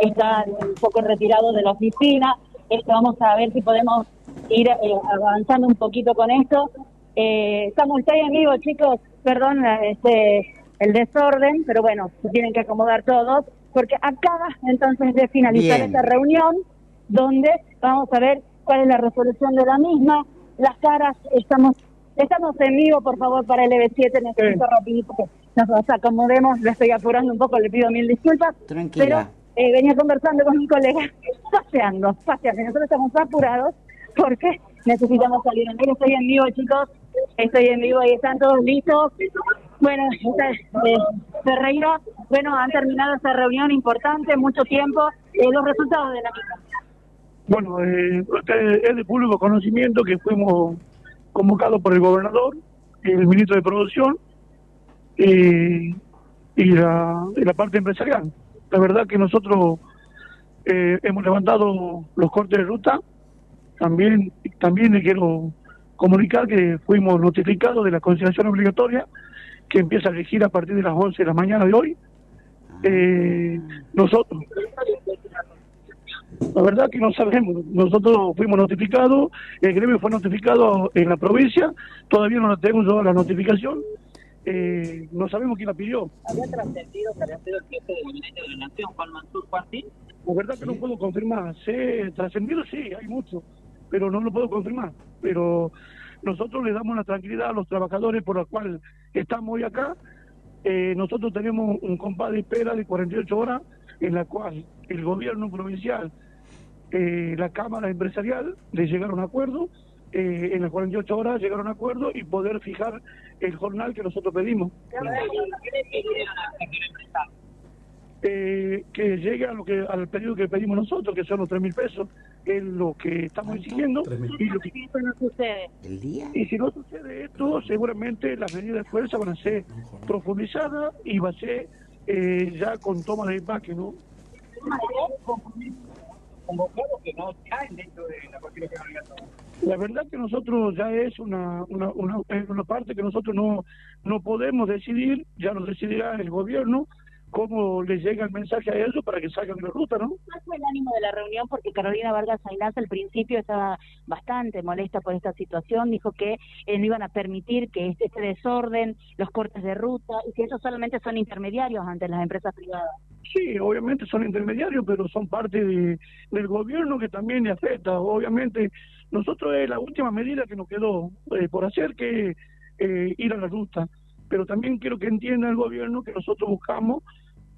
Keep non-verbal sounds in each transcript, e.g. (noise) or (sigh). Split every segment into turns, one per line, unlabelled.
está un poco retirado de la oficina. Esto, vamos a ver si podemos ir eh, avanzando un poquito con esto. Eh, estamos ahí en vivo, chicos. Perdón este, el desorden, pero bueno, se tienen que acomodar todos, porque acaba entonces de finalizar esta reunión, donde vamos a ver cuál es la resolución de la misma. Las caras, estamos estamos en vivo, por favor, para el EB7. Necesito rapidito que nos acomodemos. Le estoy apurando un poco, le pido mil disculpas.
Tranquila.
Pero eh, venía conversando con un colega, (laughs) paseando, paseando. Nosotros estamos apurados porque necesitamos salir vivo. Estoy en vivo, chicos. Estoy en vivo y están todos listos. Bueno, eh, Ferreira, bueno, han terminado esta reunión importante, mucho tiempo. Eh, los resultados de la misma.
Bueno, eh, es de público conocimiento que fuimos convocados por el gobernador, el ministro de Producción y, la, la parte empresarial. La verdad que nosotros eh, hemos levantado los cortes de ruta. También, también le quiero comunicar que fuimos notificados de la conciliación obligatoria que empieza a regir a partir de las 11 de la mañana de hoy. Eh, nosotros la verdad que no sabemos. Nosotros fuimos notificados, el gremio fue notificado en la provincia, todavía no tenemos la notificación. Eh, no sabemos quién la pidió.
¿Había trascendido que había sido el jefe de gabinete de la Nación, Juan Mansur, así?
La verdad que no puedo confirmar. Sé, trascendido sí, hay mucho, pero no lo puedo confirmar. Pero nosotros le damos la tranquilidad a los trabajadores por los cuales estamos hoy acá. Eh, nosotros tenemos un compás de espera de 48 horas en la cual el gobierno provincial, eh, la Cámara Empresarial, le llegaron a acuerdo, eh, en las 48 horas llegaron a acuerdo y poder fijar el jornal que nosotros pedimos. Eh, que llegue a lo que al pedido que pedimos nosotros, que son los 3 mil pesos, es lo que estamos exigiendo.
Y, lo que, no sucede.
y si no sucede esto, seguramente las medidas de fuerza van a ser profundizadas y va a ser eh, ya con toma de empaque, ¿no?
que no caen dentro de la
La verdad que nosotros ya es una, una, una, una parte que nosotros no, no podemos decidir, ya lo decidirá el gobierno, cómo les llega el mensaje a ellos para que salgan de la ruta, ¿no?
¿Cuál fue el ánimo de la reunión? Porque Carolina Vargas Ainaz al principio estaba bastante molesta por esta situación, dijo que eh, no iban a permitir que este, este, desorden, los cortes de ruta, y que ellos solamente son intermediarios ante las empresas privadas.
Sí, obviamente son intermediarios, pero son parte de, del gobierno que también le afecta. Obviamente, nosotros es la última medida que nos quedó eh, por hacer, que eh, ir a la ruta pero también quiero que entienda el gobierno que nosotros buscamos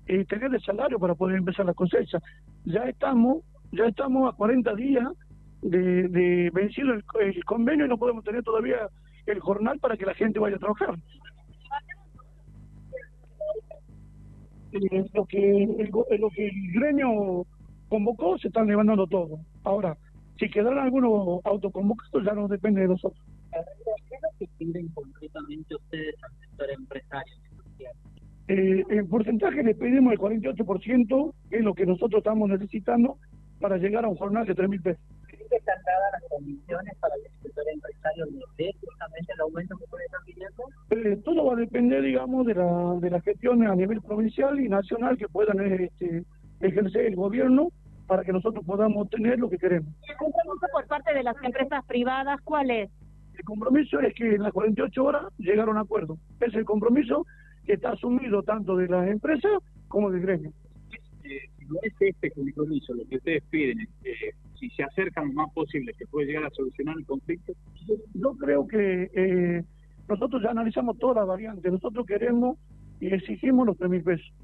eh, tener el salario para poder empezar la cosecha. Ya estamos, ya estamos a 40 días de, vencido el, convenio y no podemos tener todavía el jornal para que la gente vaya a trabajar. Eh, lo que el, lo que el gremio convocó se están levantando todo. Ahora, si quedaron algunos autoconvocados ya no depende de nosotros.
¿Qué es lo que piden concretamente ustedes al sector empresario?
Eh, en porcentaje le pedimos el 48%, que es lo que nosotros estamos necesitando para llegar a un jornal de 3 mil pesos.
están dadas las condiciones para que el sector empresario le dé justamente el aumento que puede estar pidiendo?
Eh, todo va a depender, digamos, de la, de las gestiones a nivel provincial y nacional que puedan este, ejercer el gobierno para que nosotros podamos obtener lo que queremos.
¿El compromiso por parte de las empresas privadas cuál es?
El compromiso es que en las 48 horas llegaron a acuerdo. Es el compromiso que está asumido tanto de las empresas como del gremio.
Eh, si no es este compromiso lo que ustedes piden, eh, si se acercan lo más posible, ¿se puede llegar a solucionar el conflicto?
Yo, creo que eh, nosotros ya analizamos todas las variantes. Nosotros queremos y exigimos los 3 mil pesos.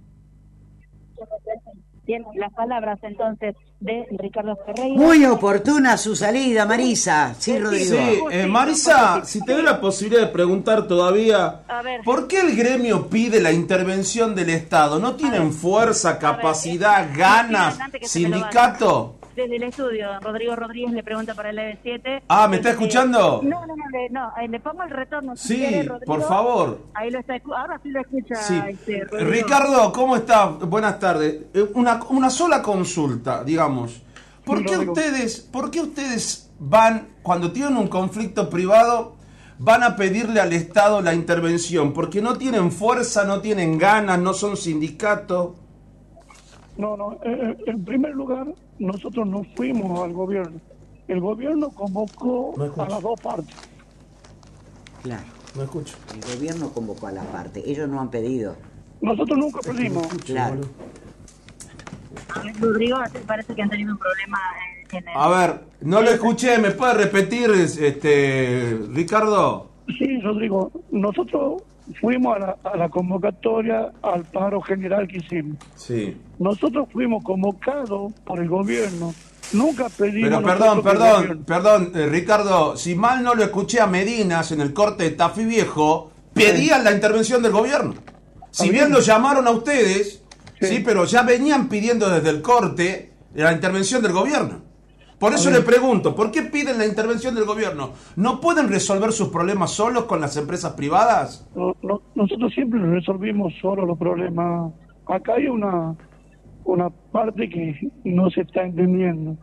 Bien, las palabras entonces de Ricardo Ferreira.
Muy oportuna su salida, Marisa. Sí, Rodrigo.
Sí, eh, Marisa, si te doy la posibilidad de preguntar todavía, ¿por qué el gremio pide la intervención del Estado? ¿No tienen fuerza, capacidad, ganas, sindicato?
Desde el estudio. Rodrigo Rodríguez le pregunta para el EB7.
Ah, ¿me está este, escuchando?
No, no, no, le, no eh, le pongo el retorno.
sí, por favor.
Ahí lo está, ahora sí lo escucha.
Este, Ricardo, ¿cómo está? Buenas tardes. Eh, una, una sola consulta, digamos. ¿Por qué ustedes, por qué ustedes van, cuando tienen un conflicto privado, van a pedirle al Estado la intervención? Porque no tienen fuerza, no tienen ganas, no son sindicatos.
No, no, eh, eh, en primer lugar, nosotros no fuimos al gobierno. El gobierno convocó
No
a las dos partes.
Claro.
No escucho.
El gobierno convocó a la parte. Ellos no han pedido.
Nosotros nunca pedimos.
Claro.
A ver, Rodrigo, parece que han tenido un problema en el...
A ver, no lo escuché, ¿me puede repetir, este, Ricardo?
Sí, Rodrigo, nosotros fuimos a la, a la convocatoria al paro general que hicimos.
Sí.
Nosotros fuimos convocados por el gobierno. Nunca pedimos.
Pero perdón, perdón, perdón, eh, Ricardo, si mal no lo escuché a Medinas en el corte de Tafí Viejo, pedían la intervención del gobierno. Si bien
bien.
lo llamaron a ustedes, sí.
Sí.
pero ya venían pidiendo desde el corte la intervención del gobierno. Por eso le pregunto, ¿por qué piden la intervención del gobierno? ¿No pueden resolver sus problemas solos con las empresas privadas?
No- no- nosotros siempre resolvimos solo los problemas. Acá hay una una parte que no se está entendiendo.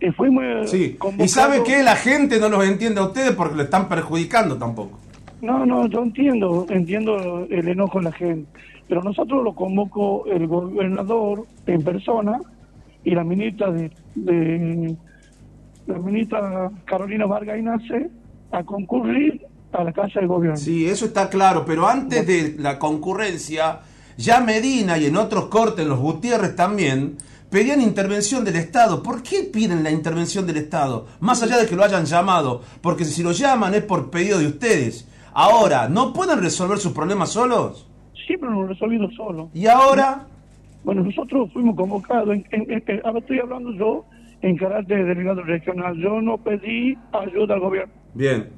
Y fuimos
Sí. ¿Y sabe que La gente no los entiende a ustedes porque lo están perjudicando tampoco.
No, no, yo entiendo, entiendo el enojo de la gente. Pero nosotros lo convocó el gobernador en persona y la ministra de, de- la ministra Carolina Vargas Inace a concurrir a la casa del gobierno.
Sí, eso está claro, pero antes de la concurrencia, ya Medina y en otros cortes, los Gutiérrez también, pedían intervención del Estado. ¿Por qué piden la intervención del Estado? Más allá de que lo hayan llamado, porque si lo llaman es por pedido de ustedes. Ahora, ¿no pueden resolver sus problemas solos?
Siempre lo hemos resolvido solo.
¿Y ahora?
Bueno, nosotros fuimos convocados, en, en- en- ahora estoy hablando yo en carácter de delegado regional. Yo no pedí ayuda al gobierno.
Bien.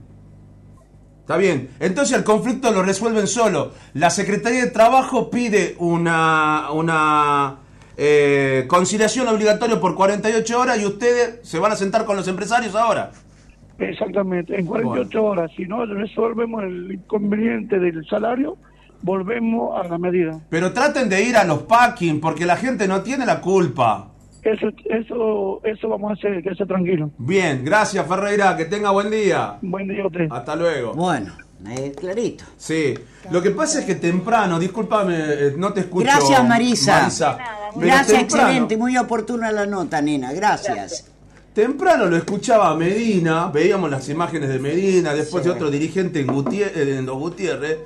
Está bien. Entonces el conflicto lo resuelven solo. La Secretaría de Trabajo pide una, una eh, conciliación obligatoria por 48 horas y ustedes se van a sentar con los empresarios ahora.
Exactamente, en 48 horas, si no resolvemos el inconveniente del salario, volvemos a la medida.
Pero traten de ir a los packing porque la gente no tiene la culpa.
Eso, eso, eso vamos a hacer, que esté tranquilo.
Bien, gracias Ferreira, que tenga buen día.
Buen día a usted.
Hasta luego.
Bueno, eh, clarito.
Sí, lo que pasa es que temprano, discúlpame, eh, no te escucho.
Gracias, Marisa. Gracias,
temprano-
excelente. Muy oportuna la nota, nena. Gracias.
Temprano lo escuchaba Medina, veíamos las imágenes de Medina, después de otro dirigente en, Gutier- en los Gutiérrez,